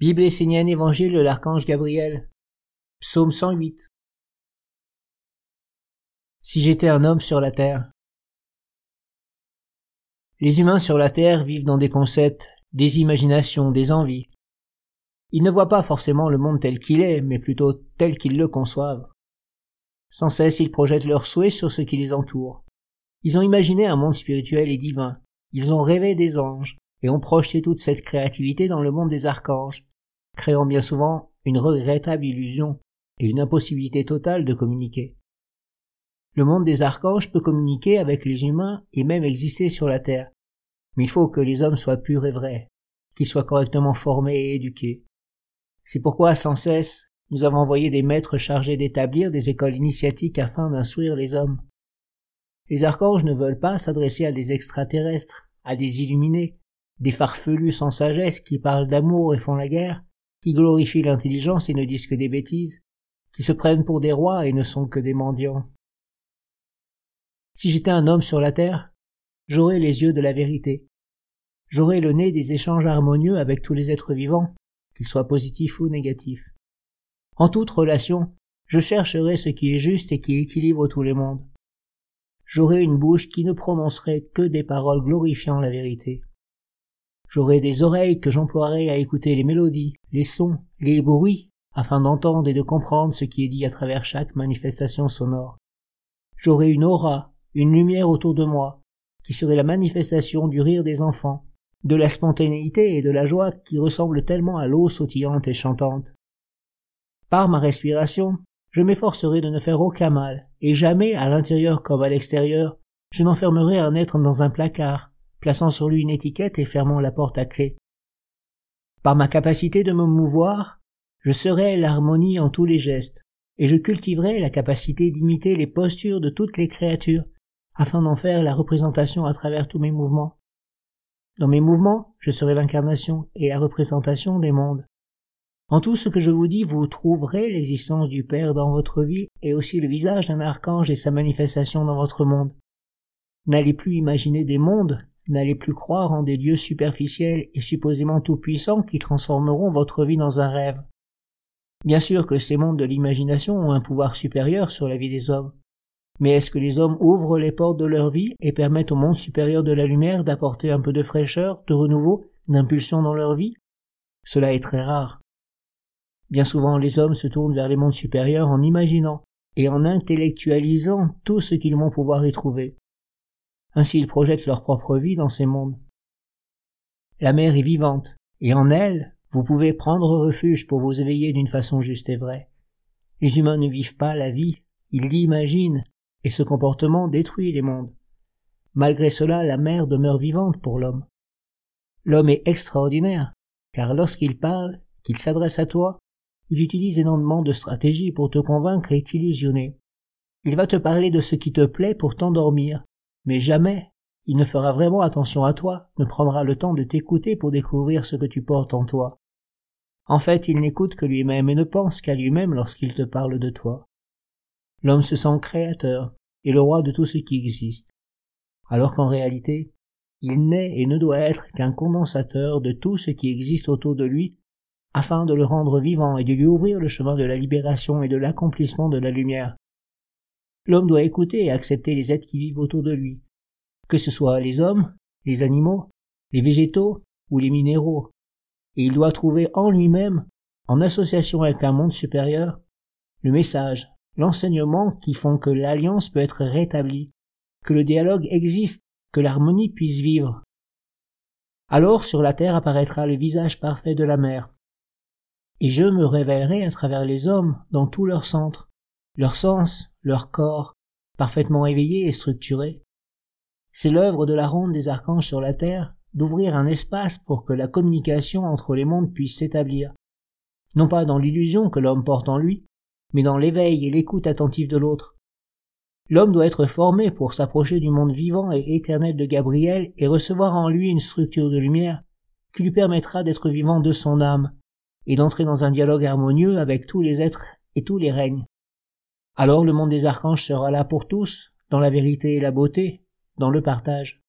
Bible essénienne Évangile de l'archange Gabriel. Psaume 108. Si j'étais un homme sur la terre. Les humains sur la terre vivent dans des concepts, des imaginations, des envies. Ils ne voient pas forcément le monde tel qu'il est, mais plutôt tel qu'ils le conçoivent. Sans cesse, ils projettent leurs souhaits sur ce qui les entoure. Ils ont imaginé un monde spirituel et divin. Ils ont rêvé des anges, et ont projeté toute cette créativité dans le monde des archanges, créant bien souvent une regrettable illusion et une impossibilité totale de communiquer. Le monde des archanges peut communiquer avec les humains et même exister sur la terre, mais il faut que les hommes soient purs et vrais, qu'ils soient correctement formés et éduqués. C'est pourquoi sans cesse nous avons envoyé des maîtres chargés d'établir des écoles initiatiques afin d'instruire les hommes. Les archanges ne veulent pas s'adresser à des extraterrestres, à des illuminés, des farfelus sans sagesse qui parlent d'amour et font la guerre, qui glorifient l'intelligence et ne disent que des bêtises, qui se prennent pour des rois et ne sont que des mendiants. Si j'étais un homme sur la terre, j'aurais les yeux de la vérité. J'aurais le nez des échanges harmonieux avec tous les êtres vivants, qu'ils soient positifs ou négatifs. En toute relation, je chercherai ce qui est juste et qui équilibre tous les mondes. J'aurai une bouche qui ne prononcerait que des paroles glorifiant la vérité. J'aurai des oreilles que j'emploierai à écouter les mélodies, les sons, les bruits, afin d'entendre et de comprendre ce qui est dit à travers chaque manifestation sonore. J'aurai une aura, une lumière autour de moi, qui serait la manifestation du rire des enfants, de la spontanéité et de la joie qui ressemblent tellement à l'eau sautillante et chantante. Par ma respiration, je m'efforcerai de ne faire aucun mal, et jamais, à l'intérieur comme à l'extérieur, je n'enfermerai un être dans un placard, plaçant sur lui une étiquette et fermant la porte à clé. Par ma capacité de me mouvoir, je serai l'harmonie en tous les gestes, et je cultiverai la capacité d'imiter les postures de toutes les créatures, afin d'en faire la représentation à travers tous mes mouvements. Dans mes mouvements, je serai l'incarnation et la représentation des mondes. En tout ce que je vous dis, vous trouverez l'existence du Père dans votre vie et aussi le visage d'un archange et sa manifestation dans votre monde. N'allez plus imaginer des mondes, N'allez plus croire en des dieux superficiels et supposément tout-puissants qui transformeront votre vie dans un rêve. Bien sûr que ces mondes de l'imagination ont un pouvoir supérieur sur la vie des hommes. Mais est-ce que les hommes ouvrent les portes de leur vie et permettent au monde supérieur de la lumière d'apporter un peu de fraîcheur, de renouveau, d'impulsion dans leur vie? Cela est très rare. Bien souvent les hommes se tournent vers les mondes supérieurs en imaginant et en intellectualisant tout ce qu'ils vont pouvoir y trouver. Ainsi ils projettent leur propre vie dans ces mondes. La mer est vivante, et en elle, vous pouvez prendre refuge pour vous éveiller d'une façon juste et vraie. Les humains ne vivent pas la vie, ils l'imaginent, et ce comportement détruit les mondes. Malgré cela, la mer demeure vivante pour l'homme. L'homme est extraordinaire, car lorsqu'il parle, qu'il s'adresse à toi, il utilise énormément de stratégies pour te convaincre et t'illusionner. Il va te parler de ce qui te plaît pour t'endormir, mais jamais il ne fera vraiment attention à toi, ne prendra le temps de t'écouter pour découvrir ce que tu portes en toi. En fait, il n'écoute que lui-même et ne pense qu'à lui-même lorsqu'il te parle de toi. L'homme se sent créateur et le roi de tout ce qui existe, alors qu'en réalité, il n'est et ne doit être qu'un condensateur de tout ce qui existe autour de lui, afin de le rendre vivant et de lui ouvrir le chemin de la libération et de l'accomplissement de la lumière. L'homme doit écouter et accepter les êtres qui vivent autour de lui, que ce soit les hommes, les animaux, les végétaux ou les minéraux, et il doit trouver en lui-même, en association avec un monde supérieur, le message, l'enseignement qui font que l'alliance peut être rétablie, que le dialogue existe, que l'harmonie puisse vivre. Alors sur la terre apparaîtra le visage parfait de la mer, et je me révélerai à travers les hommes dans tout leur centre, leur sens, leur corps, parfaitement éveillé et structuré. C'est l'œuvre de la ronde des archanges sur la terre d'ouvrir un espace pour que la communication entre les mondes puisse s'établir, non pas dans l'illusion que l'homme porte en lui, mais dans l'éveil et l'écoute attentive de l'autre. L'homme doit être formé pour s'approcher du monde vivant et éternel de Gabriel et recevoir en lui une structure de lumière qui lui permettra d'être vivant de son âme et d'entrer dans un dialogue harmonieux avec tous les êtres et tous les règnes. Alors le monde des archanges sera là pour tous, dans la vérité et la beauté, dans le partage.